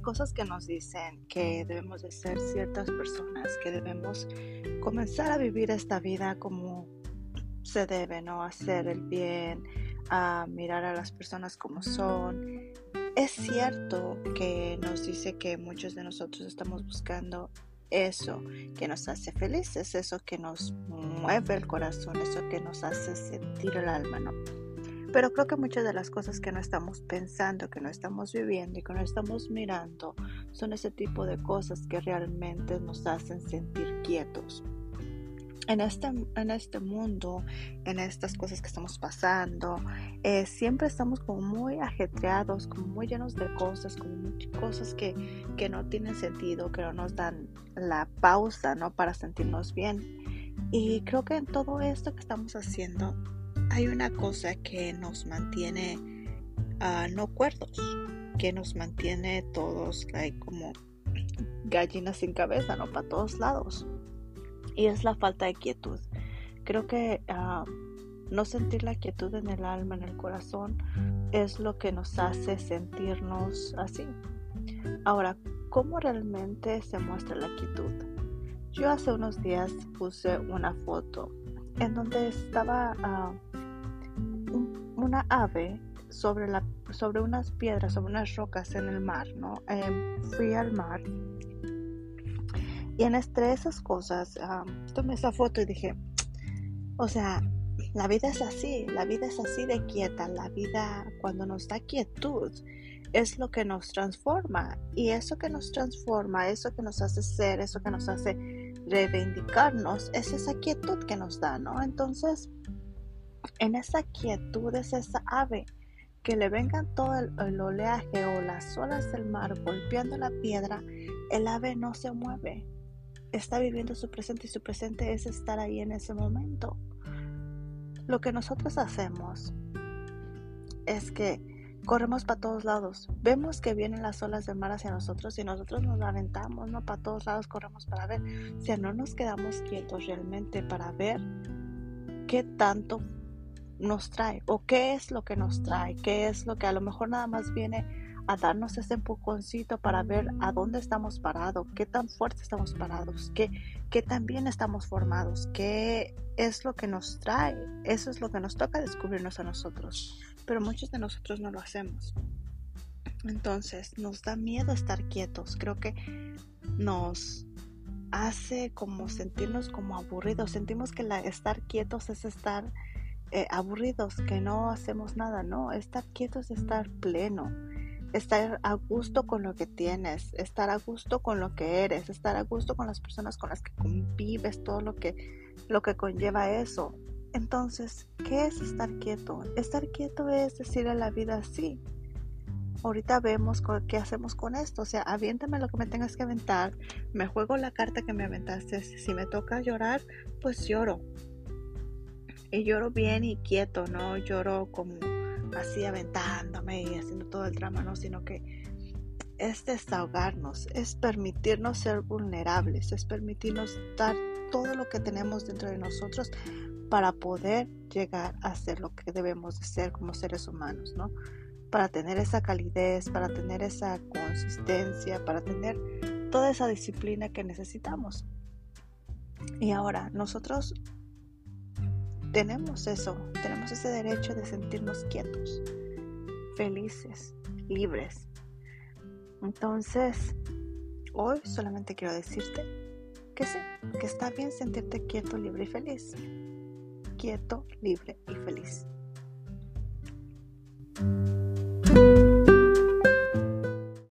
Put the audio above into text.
cosas que nos dicen que debemos de ser ciertas personas, que debemos comenzar a vivir esta vida como se debe, ¿no? Hacer el bien, a mirar a las personas como son. Es cierto que nos dice que muchos de nosotros estamos buscando eso que nos hace felices, eso que nos mueve el corazón, eso que nos hace sentir el alma, ¿no? Pero creo que muchas de las cosas que no estamos pensando, que no estamos viviendo y que no estamos mirando son ese tipo de cosas que realmente nos hacen sentir quietos. En este, en este mundo, en estas cosas que estamos pasando, eh, siempre estamos como muy ajetreados, como muy llenos de cosas, como muchas cosas que, que no tienen sentido, que no nos dan la pausa, ¿no? Para sentirnos bien. Y creo que en todo esto que estamos haciendo, hay una cosa que nos mantiene uh, no cuerdos, que nos mantiene todos como gallinas sin cabeza, ¿no? Para todos lados. Y es la falta de quietud. Creo que uh, no sentir la quietud en el alma, en el corazón, es lo que nos hace sentirnos así. Ahora, ¿cómo realmente se muestra la quietud? Yo hace unos días puse una foto en donde estaba uh, una ave sobre, la, sobre unas piedras, sobre unas rocas en el mar, ¿no? Em, fui al mar y en entre esas cosas tomé esa foto y dije, o sea, la vida es así, la vida es así de quieta, la vida cuando nos da quietud es lo que nos transforma y eso que nos transforma, eso que nos hace ser, eso que nos hace reivindicarnos, es esa quietud que nos da, ¿no? Entonces, en esa quietud es esa ave que le vengan todo el, oleaje o las olas del mar golpeando la piedra, el ave no se mueve. Está viviendo su presente y su presente es estar ahí en ese momento. Lo que nosotros hacemos es que corremos para todos lados. Vemos que vienen las olas del mar hacia nosotros y nosotros nos aventamos, ¿no? Para todos lados corremos para ver. Si no nos quedamos quietos realmente para ver qué tanto nos trae o qué es lo que nos trae, qué es lo que a lo mejor nada más viene a darnos ese empujoncito para ver a dónde estamos parados, qué tan fuerte estamos parados, qué, qué tan bien estamos formados, qué es lo que nos trae. Eso es lo que nos toca descubrirnos a nosotros. Pero muchos de nosotros no lo hacemos. Entonces nos da miedo estar quietos. Creo que nos hace como sentirnos como aburridos. Sentimos que estar quietos es estar eh, aburridos, que no hacemos nada, no, estar quietos es estar pleno, estar a gusto con lo que tienes, estar a gusto con lo que eres, estar a gusto con las personas con las que convives, todo lo que, lo que conlleva eso. Entonces, ¿qué es estar quieto? Estar quieto es decirle a la vida sí. Ahorita vemos qué hacemos con esto. O sea, aviéntame lo que me tengas que aventar. Me juego la carta que me aventaste. Si me toca llorar, pues lloro y lloro bien y quieto, no lloro como así aventándome y haciendo todo el drama, no, sino que es desahogarnos, es permitirnos ser vulnerables, es permitirnos dar todo lo que tenemos dentro de nosotros para poder llegar a ser lo que debemos de ser como seres humanos, ¿no? Para tener esa calidez, para tener esa consistencia, para tener toda esa disciplina que necesitamos. Y ahora, nosotros tenemos eso, tenemos ese derecho de sentirnos quietos, felices, libres. Entonces, hoy solamente quiero decirte que sí, que está bien sentirte quieto, libre y feliz. Quieto, libre y feliz.